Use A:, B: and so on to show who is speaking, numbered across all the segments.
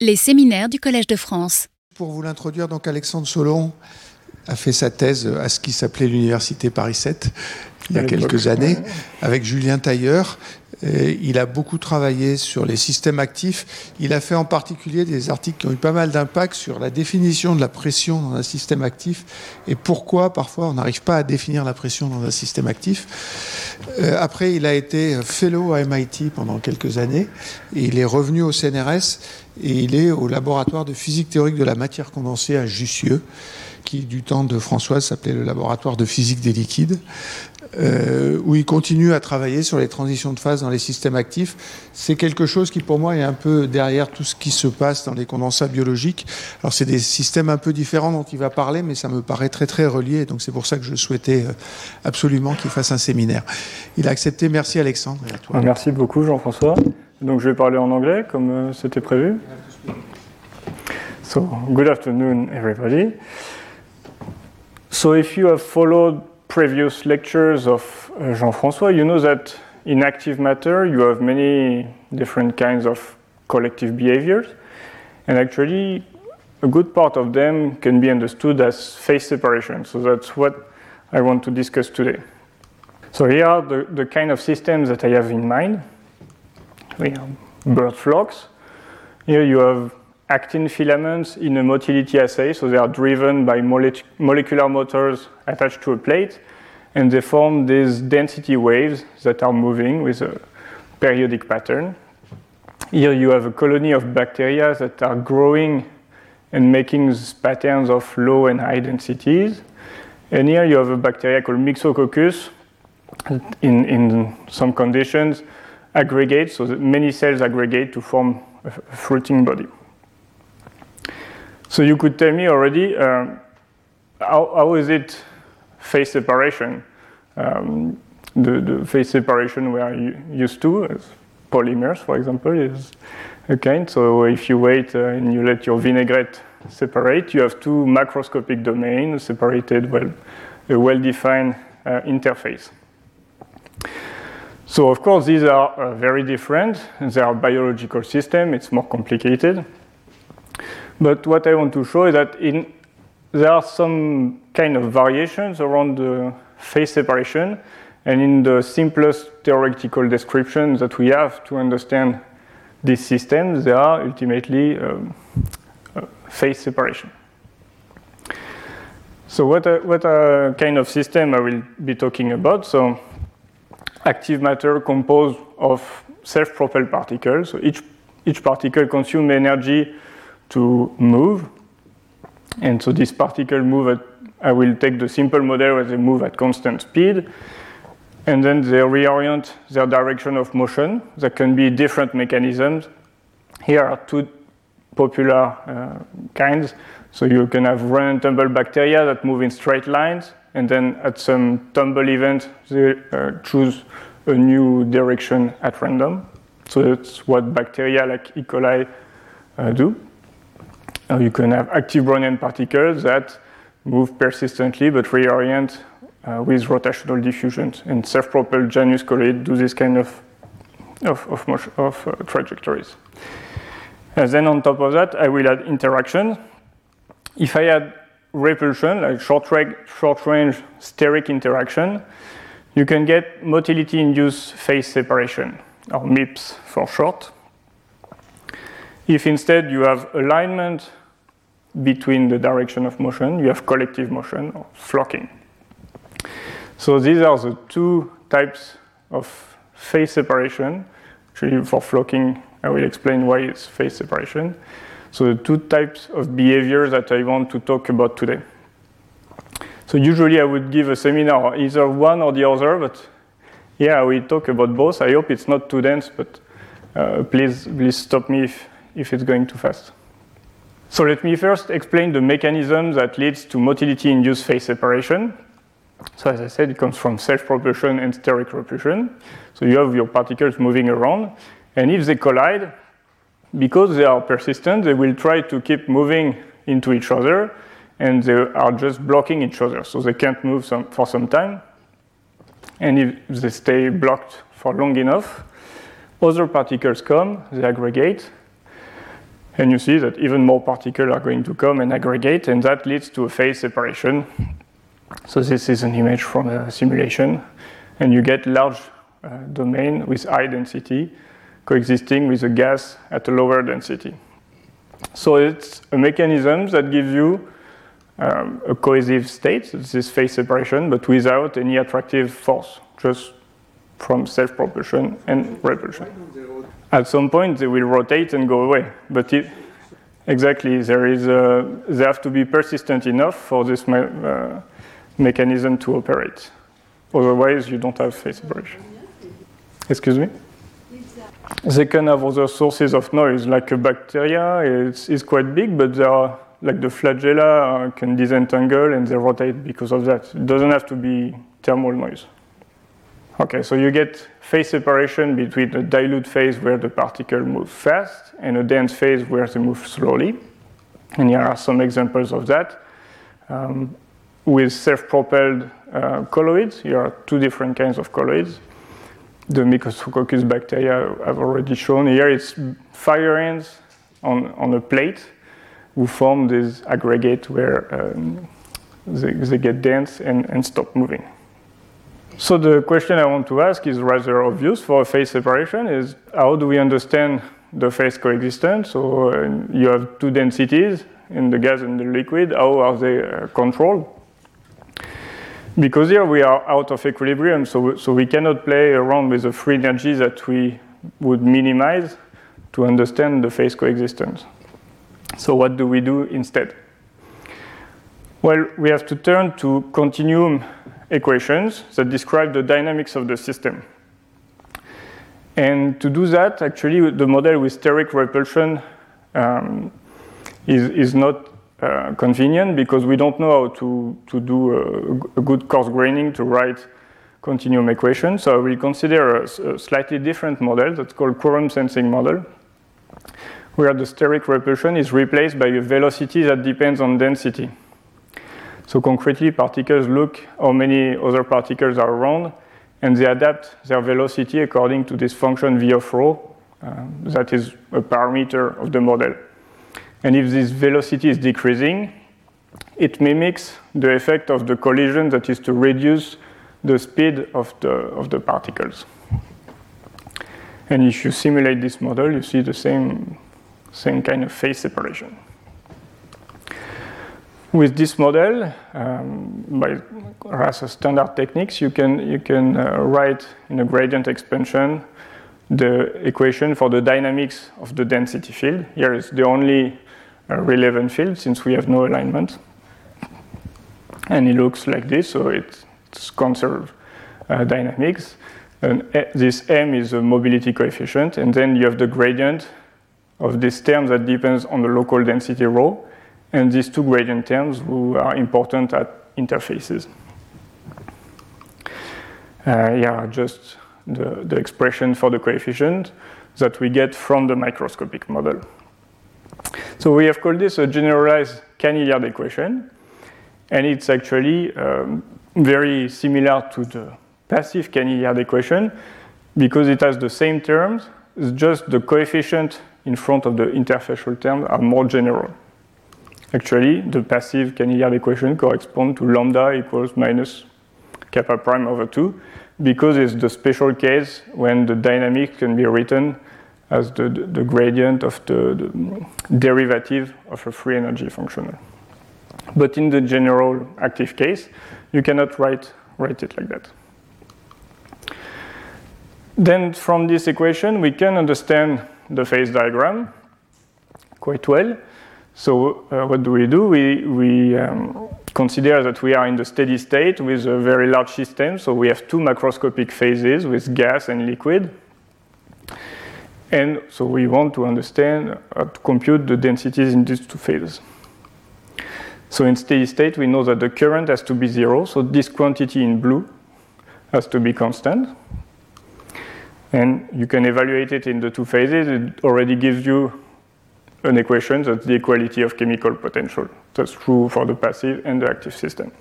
A: Les séminaires du Collège de France.
B: Pour vous l'introduire, donc Alexandre Solon a fait sa thèse à ce qui s'appelait l'Université Paris 7 il y a quelques années avec Julien Tailleur. il a beaucoup travaillé sur les systèmes actifs. Il a fait en particulier des articles qui ont eu pas mal d'impact sur la définition de la pression dans un système actif et pourquoi parfois on n'arrive pas à définir la pression dans un système actif. Euh, après, il a été fellow à MIT pendant quelques années et il est revenu au CNRS et il est au laboratoire de physique théorique de la matière condensée à Jussieu qui, du temps de Françoise, s'appelait le laboratoire de physique des liquides. Euh, où il continue à travailler sur les transitions de phase dans les systèmes actifs. C'est quelque chose qui, pour moi, est un peu derrière tout ce qui se passe dans les condensats biologiques. Alors, c'est des systèmes un peu différents dont il va parler, mais ça me paraît très, très relié. Donc, c'est pour ça que je souhaitais euh, absolument qu'il fasse un séminaire. Il a accepté. Merci, Alexandre.
C: Merci beaucoup, Jean-François. Donc, je vais parler en anglais, comme euh, c'était prévu. So, good afternoon, everybody. So, if you have followed previous lectures of uh, Jean-François, you know that in active matter you have many different kinds of collective behaviors, and actually a good part of them can be understood as phase separation. So that's what I want to discuss today. So here are the, the kind of systems that I have in mind. We have bird flocks. Here you have actin filaments in a motility assay, so they are driven by mole molecular motors attached to a plate, and they form these density waves that are moving with a periodic pattern. Here you have a colony of bacteria that are growing and making these patterns of low and high densities. And here you have a bacteria called Myxococcus. In, in some conditions, aggregate, so many cells aggregate to form a fruiting body. So you could tell me already uh, how, how is it phase separation? Um, the, the, phase separation we are used to, polymers, for example, is a kind. So if you wait uh, and you let your vinaigrette separate, you have two macroscopic domains separated well, a well-defined uh, interface. So of course these are uh, very different. They are biological system. It's more complicated. But what I want to show is that in, there are some kind of variations around the phase separation. And in the simplest theoretical description that we have to understand these systems, they are ultimately um, uh, phase separation. So what a, what a kind of system I will be talking about. So active matter composed of self-propelled particles. So each, each particle consumes energy to move. And so this particle move at, I will take the simple model where they move at constant speed. And then they reorient their direction of motion. There can be different mechanisms. Here are two popular uh, kinds. So you can have run and tumble bacteria that move in straight lines. And then at some tumble event, they uh, choose a new direction at random. So that's what bacteria like E. coli uh, do. You can have active Brownian particles that move persistently but reorient uh, with rotational diffusions. And self-propelled Janus colloid do this kind of, of, of, of uh, trajectories. And then on top of that, I will add interaction. If I add repulsion, like short, short range steric interaction, you can get motility-induced phase separation, or MIPS for short. If instead you have alignment between the direction of motion, you have collective motion or flocking. So these are the two types of phase separation. Actually, for flocking, I will explain why it's phase separation. So the two types of behavior that I want to talk about today. So usually I would give a seminar either one or the other, but yeah, we talk about both. I hope it's not too dense, but uh, please, please stop me if, if it's going too fast. So let me first explain the mechanism that leads to motility-induced phase separation. So as I said, it comes from self-propulsion and steric repulsion. So you have your particles moving around, and if they collide, because they are persistent, they will try to keep moving into each other, and they are just blocking each other, so they can't move some, for some time. And if they stay blocked for long enough, other particles come, they aggregate, And you see that even more particles are going to come and aggregate, and that leads to a phase separation. So this is an image from a simulation, and you get large uh, domain with high density coexisting with a gas at a lower density. So it's a mechanism that gives you um, a cohesive state, this is phase separation, but without any attractive force, just from self-propulsion and repulsion. At some point, they will rotate and go away, but it, exactly there is a, they have to be persistent enough for this me uh, mechanism to operate. Otherwise, you don't have phase separation. Excuse me. They can have other sources of noise, like a bacteria. It's, it's quite big, but they are like the flagella uh, can disentangle and they rotate because of that. It doesn't have to be thermal noise. Okay, so you get phase separation between a dilute phase where the particle moves fast and a dense phase where they move slowly. And here are some examples of that. Um, with self-propelled uh, colloids, here are two different kinds of colloids. The Myxococcus bacteria I've already shown. Here it's fire ants on, on a plate who form this aggregate where um, they, they, get dense and, and stop moving. So the question I want to ask is rather obvious for a phase separation is how do we understand the phase coexistence? So uh, you have two densities in the gas and the liquid. How are they uh, controlled? Because here we are out of equilibrium, so, so we cannot play around with the free energy that we would minimize to understand the phase coexistence. So what do we do instead? Well, we have to turn to continuum equations that describe the dynamics of the system. And to do that, actually, the model with steric repulsion um, is, is not uh, convenient because we don't know how to, to do a, a, good coarse graining to write continuum equations. So we consider a, a slightly different model that's called quorum sensing model where the steric repulsion is replaced by a velocity that depends on density. So concretely, particles look how many other particles are around, and they adapt their velocity according to this function v of rho, uh, that is a parameter of the model. And if this velocity is decreasing, it mimics the effect of the collision, that is to reduce the speed of the, of the particles. And if you simulate this model, you see the same same kind of phase separation. With this model, um, by rather standard techniques, you can, you can uh, write in a gradient expansion the equation for the dynamics of the density field. Here is the only uh, relevant field since we have no alignment. And it looks like this, so it, it's conserved uh, dynamics. And uh, this m is a mobility coefficient, and then you have the gradient of this term that depends on the local density rho, and these two gradient terms who are important at interfaces. Uh, yeah, just the, the expression for the coefficient that we get from the microscopic model. So we have called this a generalized Cahn-Hilliard equation, and it's actually um, very similar to the passive Cahn-Hilliard equation because it has the same terms, it's just the coefficient in front of the interfacial term are more general. Actually, the passive Cahn-Hilliard equation corresponds to lambda equals minus kappa prime over 2 because it's the special case when the dynamic can be written as the, the, the gradient of the, the, derivative of a free energy functional. But in the general active case, you cannot write, write it like that. Then from this equation, we can understand the phase diagram quite well. So uh, what do we do? We, we um, consider that we are in the steady state with a very large system. So we have two macroscopic phases with gas and liquid. And so we want to understand, uh, to compute the densities in these two phases. So in steady state, we know that the current has to be zero. So this quantity in blue has to be constant. And you can evaluate it in the two phases. It already gives you an equation that's the equality of chemical potential. That's true for the passive and the active system.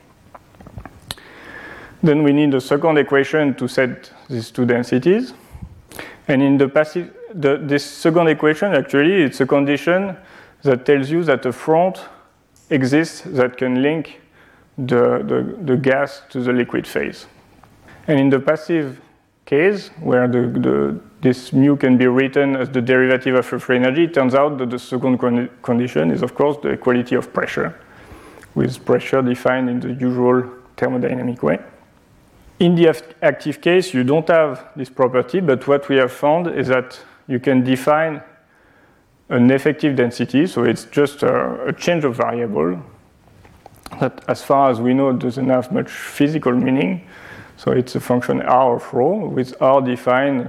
C: Then we need a second equation to set these two densities. And in the passive, the, this second equation, actually, it's a condition that tells you that a front exists that can link the, the, the gas to the liquid phase. And in the passive case, where the, the, this mu can be written as the derivative of free energy, it turns out that the second con condition is, of course, the equality of pressure, with pressure defined in the usual thermodynamic way. In the active case, you don't have this property, but what we have found is that you can define an effective density, so it's just a, a change of variable that, as far as we know, doesn't have much physical meaning. So it's a function r of rho, with r defined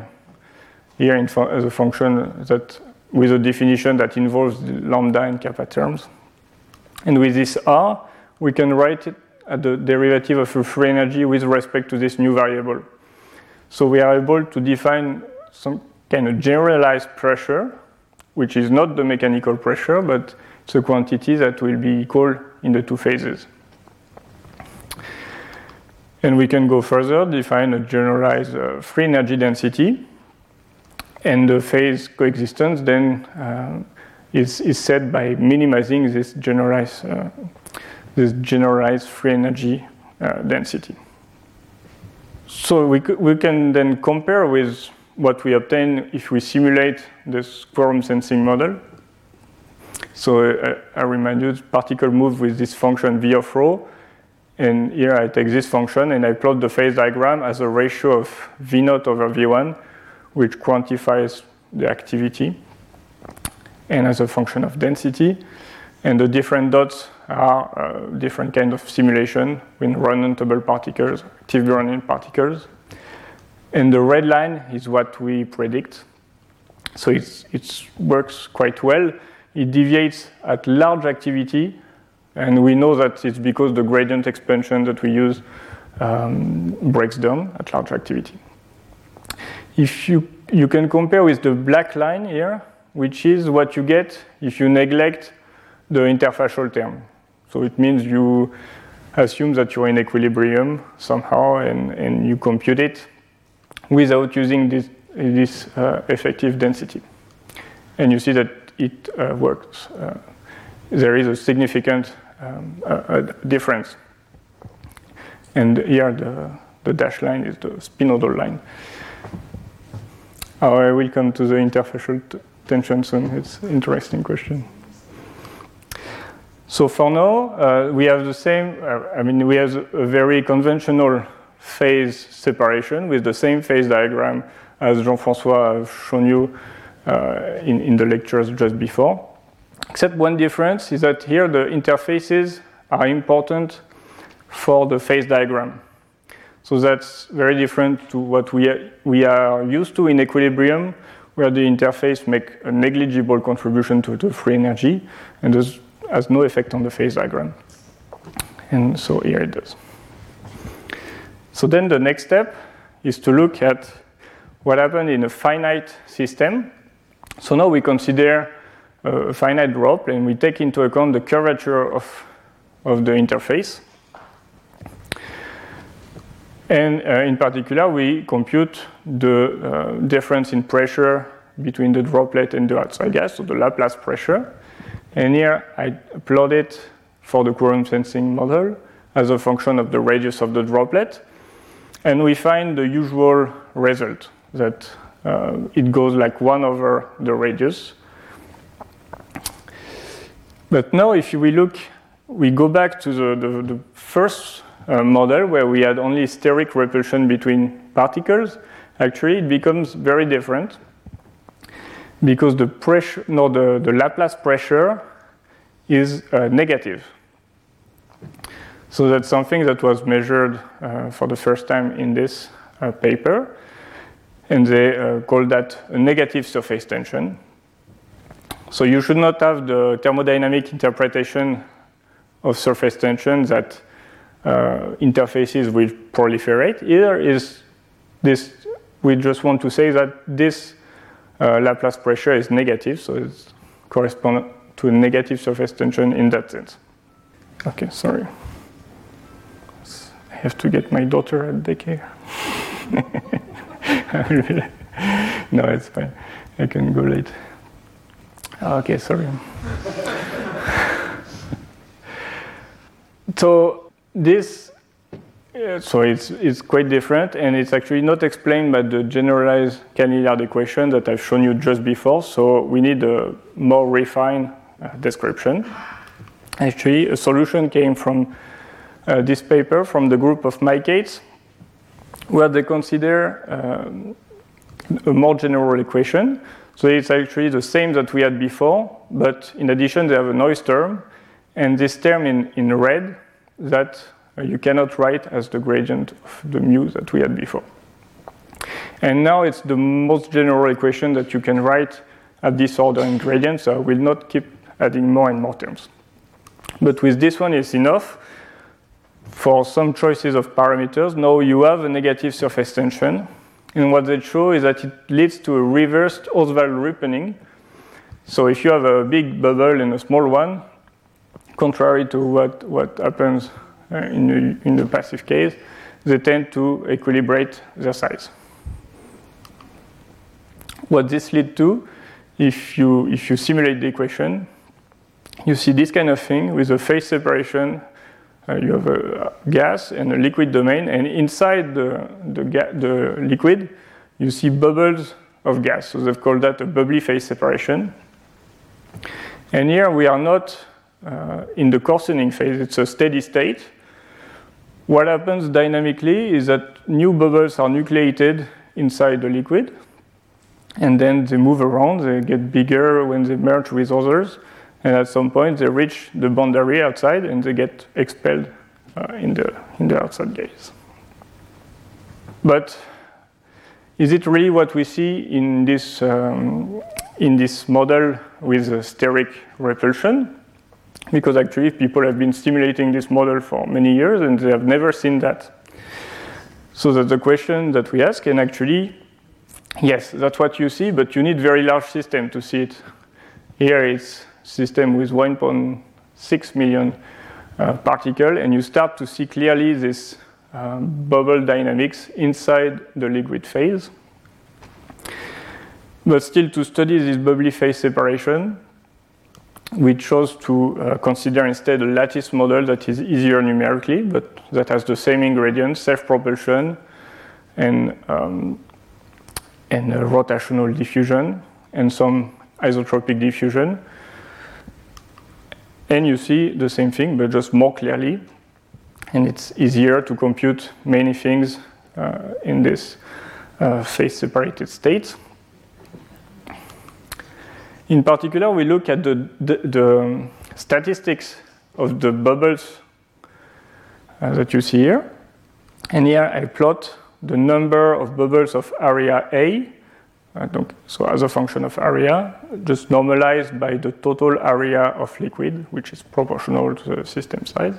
C: here as a function that with a definition that involves lambda and kappa terms. And with this r, we can write it at the derivative of free energy with respect to this new variable. So we are able to define some kind of generalized pressure, which is not the mechanical pressure, but it's a quantity that will be equal in the two phases. And we can go further, define a generalized uh, free energy density. And the phase coexistence then uh, is, is set by minimizing this generalized, uh, this generalized free energy uh, density. So we, we can then compare with what we obtain if we simulate this quorum sensing model. So uh, I remind you, particle move with this function v of rho. And here I take this function and I plot the phase diagram as a ratio of V0 over v1, which quantifies the activity, and as a function of density. And the different dots are uh, different kind of simulation with run-and-tumble particles, active Brownian particles. And the red line is what we predict. So it works quite well. It deviates at large activity, and we know that it's because the gradient expansion that we use um, breaks down at large activity. If you, you can compare with the black line here, which is what you get if you neglect the interfacial term. So it means you assume that you're in equilibrium somehow and, and you compute it without using this, this uh, effective density. And you see that it uh, works. Uh, there is a significant um, difference. And here the, the dashed line is the spinodal line. Oh, I will come to the interfacial tension soon. It's an interesting question. So for now, uh, we have the same, uh, I mean, we have a very conventional phase separation with the same phase diagram as Jean-François has shown you uh, in, in the lectures just before. Except one difference is that here the interfaces are important for the phase diagram. So that's very different to what we, we are used to in equilibrium, where the interface make a negligible contribution to the free energy and does, has no effect on the phase diagram. And so here it does. So then the next step is to look at what happened in a finite system. So now we consider a finite drop and we take into account the curvature of, of the interface. And uh, in particular, we compute the uh, difference in pressure between the droplet and the outside gas, so the Laplace pressure. And here I plot it for the quorum sensing model as a function of the radius of the droplet. And we find the usual result that uh, it goes like 1 over the radius. But now, if we look, we go back to the, the, the first uh, model where we had only steric repulsion between particles. Actually, it becomes very different because the pressure, no, the, the Laplace pressure is uh, negative. So that's something that was measured uh, for the first time in this uh, paper. And they uh, call that a negative surface tension. So you should not have the thermodynamic interpretation of surface tension that uh, interfaces will proliferate. Either is this, we just want to say that this uh, Laplace pressure is negative, so it corresponds to a negative surface tension in that sense. Okay, sorry I have to get my daughter at daycare. no, it's fine. I can go late. Okay, sorry. so this, uh, so it's, it's quite different, and it's actually not explained by the generalized Cahn-Hilliard equation that I've shown you just before, so we need a more refined uh, description. Actually, a solution came from uh, this paper from the group of Mike Cates, where they consider um, a more general equation. So it's actually the same that we had before, but in addition, they have a noise term, and this term in, in red that uh, you cannot write as the gradient of the mu that we had before. And now it's the most general equation that you can write at this order in gradient, so I will not keep adding more and more terms. But with this one, it's enough for some choices of parameters. Now you have a negative surface tension. And what they show is that it leads to a reversed Ostwald ripening. So if you have a big bubble and a small one, contrary to what, what happens uh, in, the, in the passive case, they tend to equilibrate their size. What this leads to, if you, if you simulate the equation, you see this kind of thing with a phase separation. Uh, you have a gas and a liquid domain, and inside the, the, the liquid, you see bubbles of gas. So they've called that a bubbly phase separation. And here we are not uh, in the coarsening phase, it's a steady state. What happens dynamically is that new bubbles are nucleated inside the liquid, and then they move around, they get bigger when they merge with others and at some point they reach the boundary outside and they get expelled uh, in, the, in the outside gas. But is it really what we see in this, um, in this model with steric repulsion? Because actually people have been stimulating this model for many years and they have never seen that. So that's the question that we ask, and actually, yes, that's what you see, but you need very large system to see it. Here it's system with 1.6 million uh, particle, and you start to see clearly this um, bubble dynamics inside the liquid phase. But still, to study this bubbly phase separation, we chose to uh, consider instead a lattice model that is easier numerically, but that has the same ingredients, self-propulsion, and, um, and uh, rotational diffusion, and some isotropic diffusion. And you see the same thing, but just more clearly. And it's easier to compute many things uh, in this uh, phase separated state. In particular, we look at the, the, the statistics of the bubbles uh, that you see here. And here I plot the number of bubbles of area A so as a function of area, just normalized by the total area of liquid, which is proportional to the system size.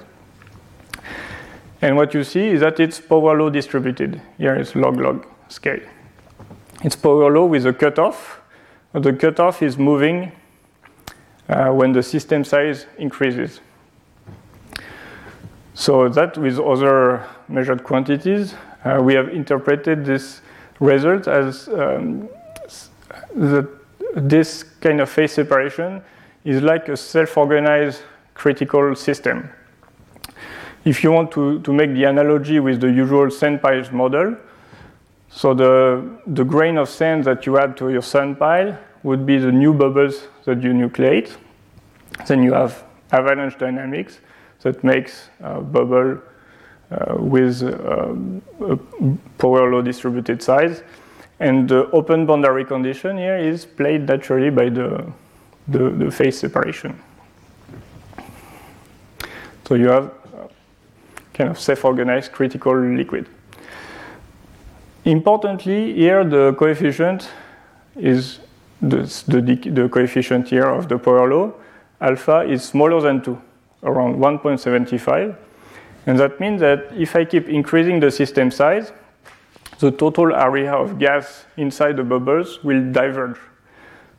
C: And what you see is that it's power law distributed. Here is log-log scale. It's power law with a cutoff. The cutoff is moving uh, when the system size increases. So that with other measured quantities, uh, we have interpreted this result as um, that this kind of phase separation is like a self-organized critical system. If you want to, to make the analogy with the usual sand piles model, so the, the grain of sand that you add to your sand pile would be the new bubbles that you nucleate. Then you have avalanche dynamics that makes a bubble uh, with uh, a power law distributed size. And the open boundary condition here is played naturally by the, the, the phase separation. So you have kind of self-organized critical liquid. Importantly, here the coefficient is the, the, the, coefficient here of the power law. Alpha is smaller than 2, around 1.75. And that means that if I keep increasing the system size, the total area of gas inside the bubbles will diverge.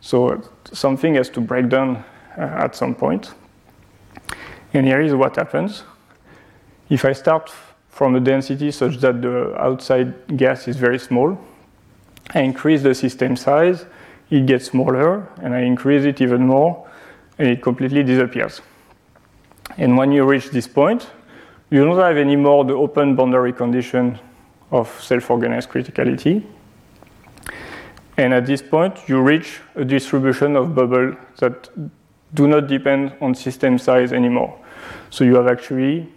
C: So something has to break down uh, at some point. And here is what happens. If I start from a density such that the outside gas is very small, I increase the system size, it gets smaller, and I increase it even more, and it completely disappears. And when you reach this point, you don't have anymore the open boundary condition of self-organized criticality. And at this point, you reach a distribution of bubbles that do not depend on system size anymore. So you have actually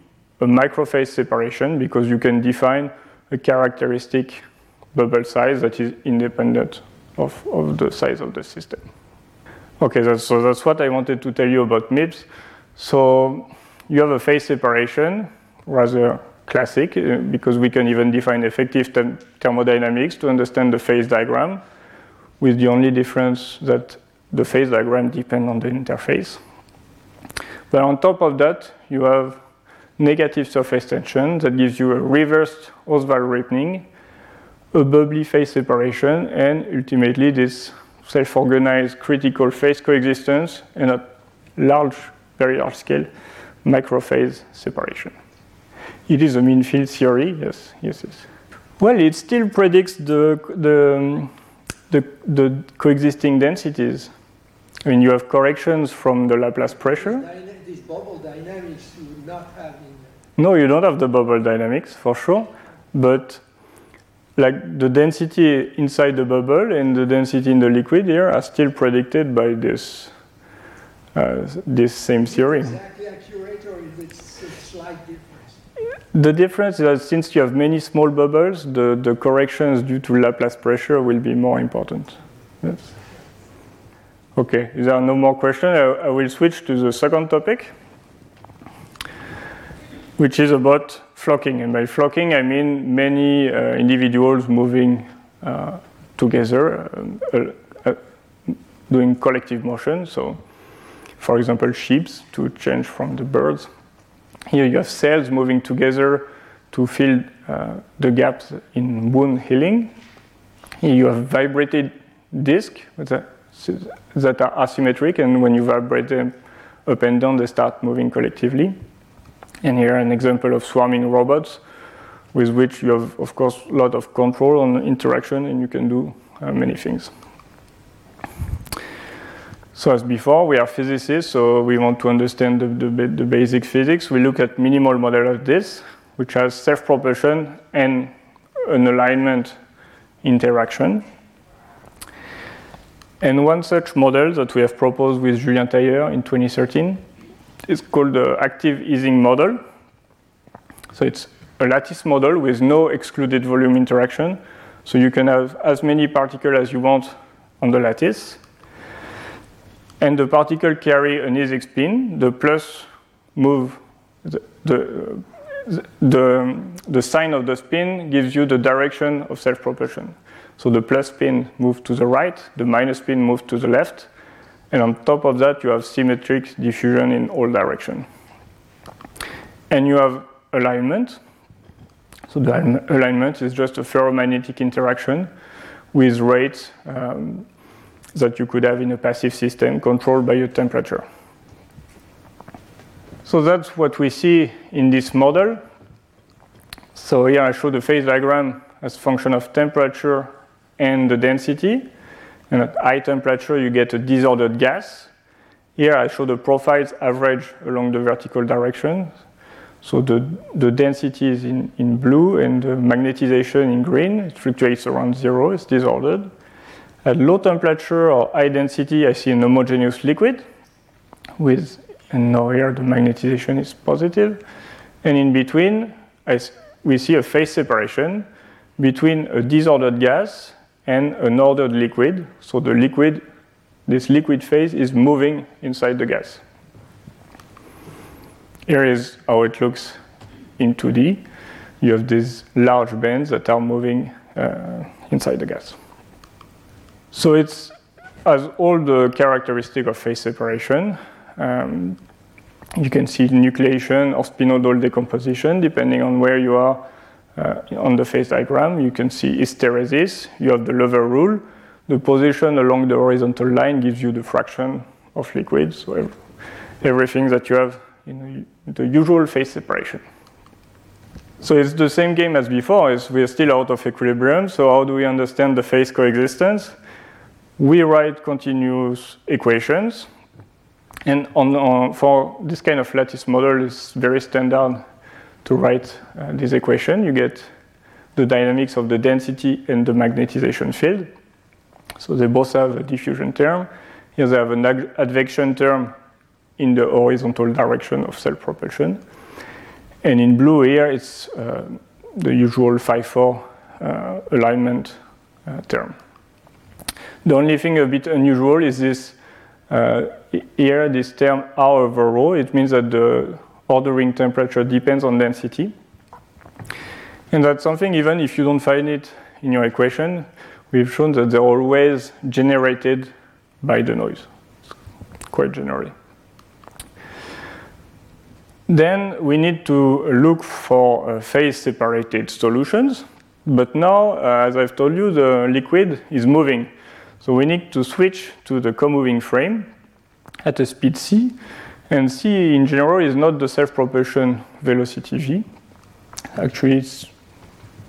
C: a microphase separation because you can define a characteristic bubble size that is independent of, of the size of the system. Okay, that's, so that's what I wanted to tell you about MIPS. So you have a phase separation, rather classic, uh, because we can even define effective thermodynamics to understand the phase diagram, with the only difference that the phase diagram depends on the interface. But on top of that, you have negative surface tension that gives you a reversed Ostwald ripening, a bubbly phase separation, and ultimately this self-organized critical phase coexistence and a large, very large scale microphase separation. It is a mean field theory, yes, yes, yes. Well, it still predicts the, the, the, the coexisting densities. I mean, you have corrections from the Laplace pressure.
D: This bubble dynamics you not have in.
C: No, you don't have the bubble dynamics for sure, but like the density inside the bubble and the density in the liquid here are still predicted by this uh, this same theory.
D: Exactly accurate, or is it a slight difference?
C: The difference is that since you have many small bubbles, the, the corrections due to Laplace pressure will be more important. Yes. Okay, if there are no more questions, I, I will switch to the second topic, which is about flocking. And by flocking, I mean many uh, individuals moving uh, together, uh, uh doing collective motion. So, for example, sheep to change from the birds. Here you have cells moving together to fill uh, the gaps in wound healing. Here you have vibrated discs that are asymmetric, and when you vibrate them up and down, they start moving collectively. And here an example of swarming robots with which you have, of course, a lot of control on interaction and you can do uh, many things. So as before, we are physicists, so we want to understand the, the, the basic physics. We look at minimal model of this, which has self-propulsion and an alignment interaction. And one such model that we have proposed with Julien Tailleur in 2013 is called the active Ising model. So it's a lattice model with no excluded volume interaction. So you can have as many particles as you want on the lattice. And the particle carry an Ising spin. The plus move the, the, the, the sign of the spin gives you the direction of self-propulsion. So the plus spin moves to the right, the minus spin moves to the left, and on top of that, you have symmetric diffusion in all directions. And you have alignment. So the alignment is just a ferromagnetic interaction with rates um, that you could have in a passive system controlled by a temperature. So that's what we see in this model. So here I show the phase diagram as function of temperature and the density. And at high temperature, you get a disordered gas. Here I show the profiles average along the vertical direction. So the, the density is in, in blue and the magnetization in green. It fluctuates around zero, it's disordered. At low temperature or high density, I see an homogeneous liquid with, and now here the magnetization is positive. And in between, I, we see a phase separation between a disordered gas and an ordered liquid. So the liquid, this liquid phase is moving inside the gas. Here is how it looks in 2D. You have these large bands that are moving uh, inside the gas. So it has all the characteristic of phase separation. Um, you can see nucleation or spinodal decomposition depending on where you are uh, on the phase diagram, you can see hysteresis. You have the lever rule. The position along the horizontal line gives you the fraction of liquid, so everything that you have in the usual phase separation. So it's the same game as before, is we're still out of equilibrium, so how do we understand the phase coexistence? We write continuous equations. And on, on, for this kind of lattice model, it's very standard to write uh, this equation. You get the dynamics of the density and the magnetization field. So they both have a diffusion term. Here they have an advection term in the horizontal direction of self-propulsion. And in blue here, it's uh, the usual phi 4 uh, alignment uh, term. The only thing a bit unusual is this uh, here, this term R over rho. It means that the ordering temperature depends on density. And that's something, even if you don't find it in your equation, we've shown that they're always generated by the noise, quite generally. Then we need to look for uh, phase separated solutions. But now, uh, as I've told you, the liquid is moving. So we need to switch to the co-moving frame at a speed c. And c in general is not the self-propulsion velocity v. Actually, it's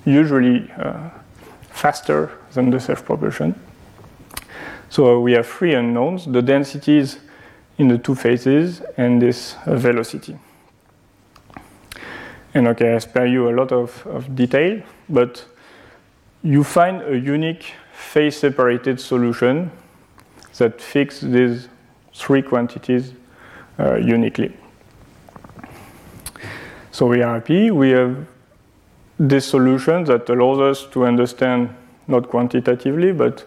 C: usually uh, faster than the self-propulsion. So we have three unknowns, the densities in the two phases and this velocity. And okay, I spare you a lot of, of detail, but you find a unique phase separated solution that fix these three quantities uh, uniquely. So we are happy. We have this solution that allows us to understand, not quantitatively, but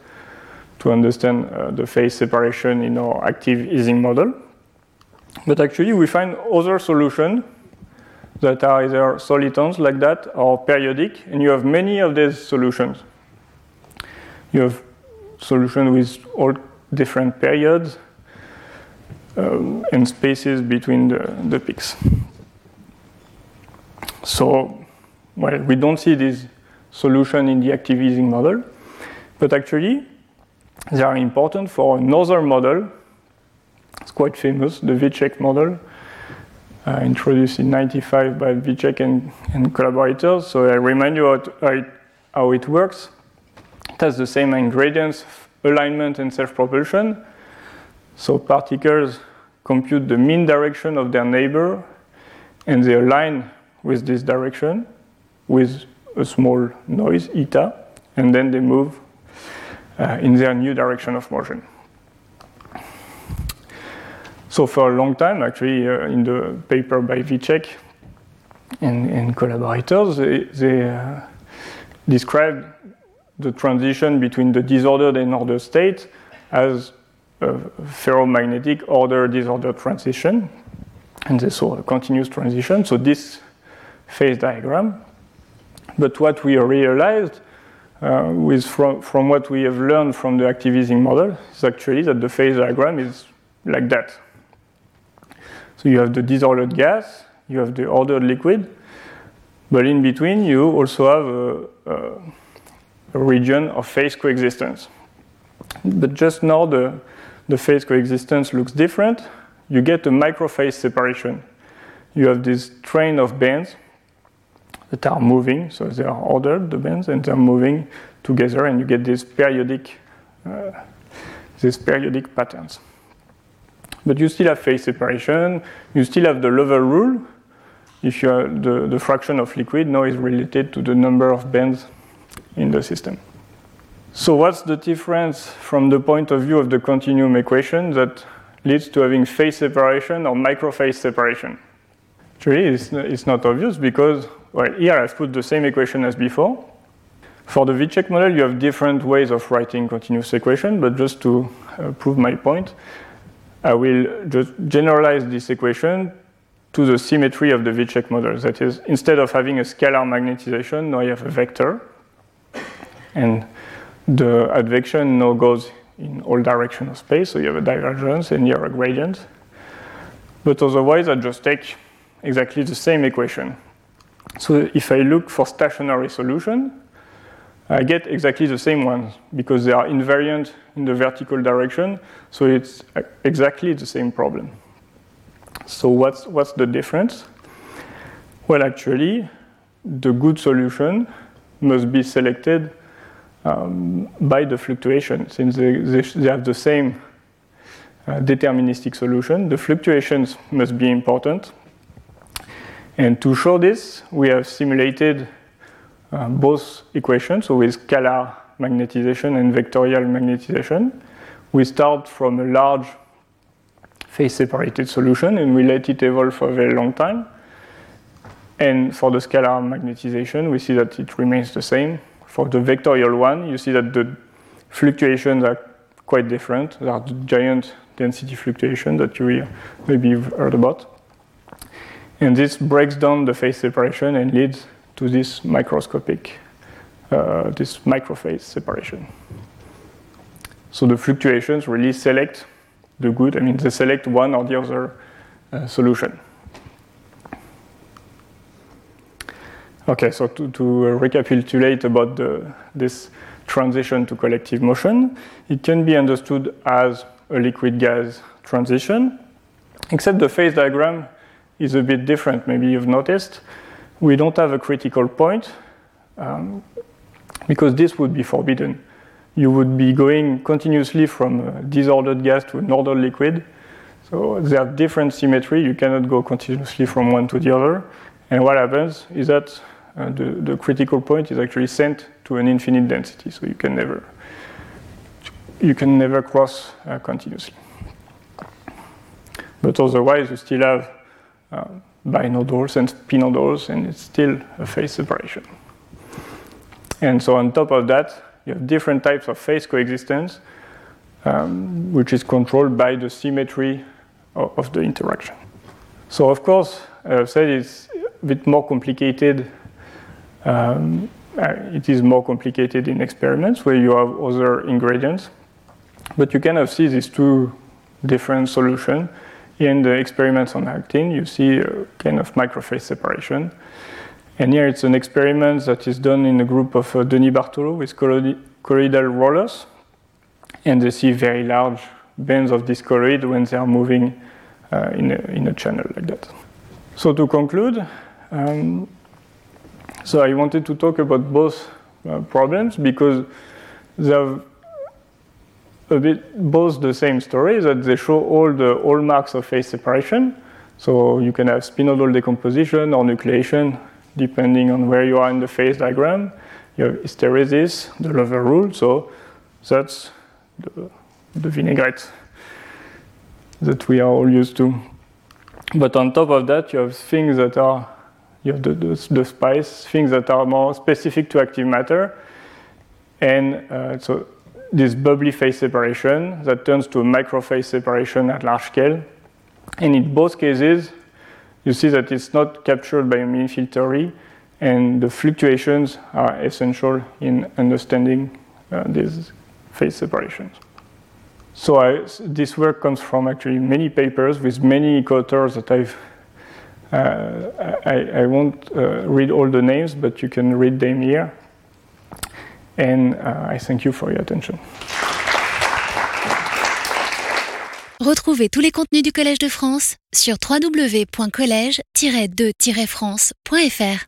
C: to understand uh, the phase separation in our active Ising model. But actually, we find other solutions that are either solitons like that or periodic, and you have many of these solutions. You have solutions with all different periods um, and spaces between the, the peaks. So, well, we don't see this solution in the active Ising model, but actually, they are important for another model. It's quite famous, the Vicsek model, uh, introduced in 95 by Vicsek and, and collaborators. So I remind you how it, how it works. It has the same ingredients, alignment and self-propulsion. So particles compute the mean direction of their neighbor, and they align with this direction with a small noise, eta, and then they move uh, in their new direction of motion. So for a long time, actually, uh, in the paper by Vicsek and, and collaborators, they, they uh, described the transition between the disordered and ordered state as a ferromagnetic order-disorder transition. And they saw a continuous transition. So this phase diagram. But what we realized uh, with from, from what we have learned from the active Ising model is actually that the phase diagram is like that. So you have the disordered gas, you have the ordered liquid, but in between you also have a, a region of phase coexistence. But just now the, the phase coexistence looks different. You get a microphase separation. You have this train of bands that are moving, so they are ordered, the bands, and they're moving together, and you get these periodic, uh, these periodic patterns. But you still have phase separation. You still have the lever rule. If you the, the fraction of liquid now is related to the number of bands in the system. So what's the difference from the point of view of the continuum equation that leads to having phase separation or microphase separation? Actually, it's, it's not obvious because, well, here I've put the same equation as before. For the Vicsek model, you have different ways of writing continuous equation, but just to uh, prove my point, I will just generalize this equation to the symmetry of the Vicsek model. That is, instead of having a scalar magnetization, now you have a vector. And the advection now goes in all directions of space, so you have a divergence and you have a gradient. But otherwise, I just take exactly the same equation. So if I look for stationary solution, I get exactly the same ones because they are invariant in the vertical direction, so it's exactly the same problem. So what's, what's the difference? Well, actually, the good solution must be selected um, by the fluctuation, since they, they, they have the same uh, deterministic solution. The fluctuations must be important. And to show this, we have simulated uh, both equations, so with scalar magnetization and vectorial magnetization. We start from a large phase separated solution and we let it evolve for a very long time. And for the scalar magnetization, we see that it remains the same. For the vectorial one, you see that the fluctuations are quite different. There are the giant density fluctuations that you maybe have heard about. And this breaks down the phase separation and leads to this microscopic, uh, this microphase separation. So the fluctuations really select the good, I mean, they select one or the other uh, solution. Okay, so to, to recapitulate about the, this transition to collective motion, it can be understood as a liquid gas transition, except the phase diagram is a bit different, maybe you've noticed. We don't have a critical point um, because this would be forbidden. You would be going continuously from a disordered gas to an ordered liquid. So they have different symmetry. You cannot go continuously from one to the other. And what happens is that uh, the, the critical point is actually sent to an infinite density. So you can never you can never cross uh, continuously. But otherwise, you still have uh, binodals and spinodals, and it's still a phase separation. And so, on top of that, you have different types of phase coexistence, um, which is controlled by the symmetry of, of the interaction. So, of course, I've said it's a bit more complicated. Um, uh, it is more complicated in experiments where you have other ingredients. But you kind of see these two different solutions. In the experiments on actin, you see a kind of microphase separation. And here it's an experiment that is done in a group of uh, Denis Bartolo with colloidal rollers. And they see very large bands of this colloid when they are moving uh, in, a, in a channel like that. So to conclude, um, so I wanted to talk about both uh, problems because they have a bit both the same story that they show all the hallmarks of phase separation. So you can have spinodal decomposition or nucleation depending on where you are in the phase diagram. You have hysteresis, the lever rule, so that's the, the vinaigrette that we are all used to. But on top of that, you have things that are you have the, the, the spice, things that are more specific to active matter. And uh, so this bubbly phase separation that turns to a microphase separation at large scale. And in both cases, you see that it's not captured by a mean theory, and the fluctuations are essential in understanding uh, these phase separations. So I, this work comes from actually many papers with many co-authors that I've. Uh, I, I, won't uh, read all the names, but you can read them here. And uh, I thank you for your attention.
A: Retrouvez tous les contenus du Collège de France sur www.colège-2-france.fr.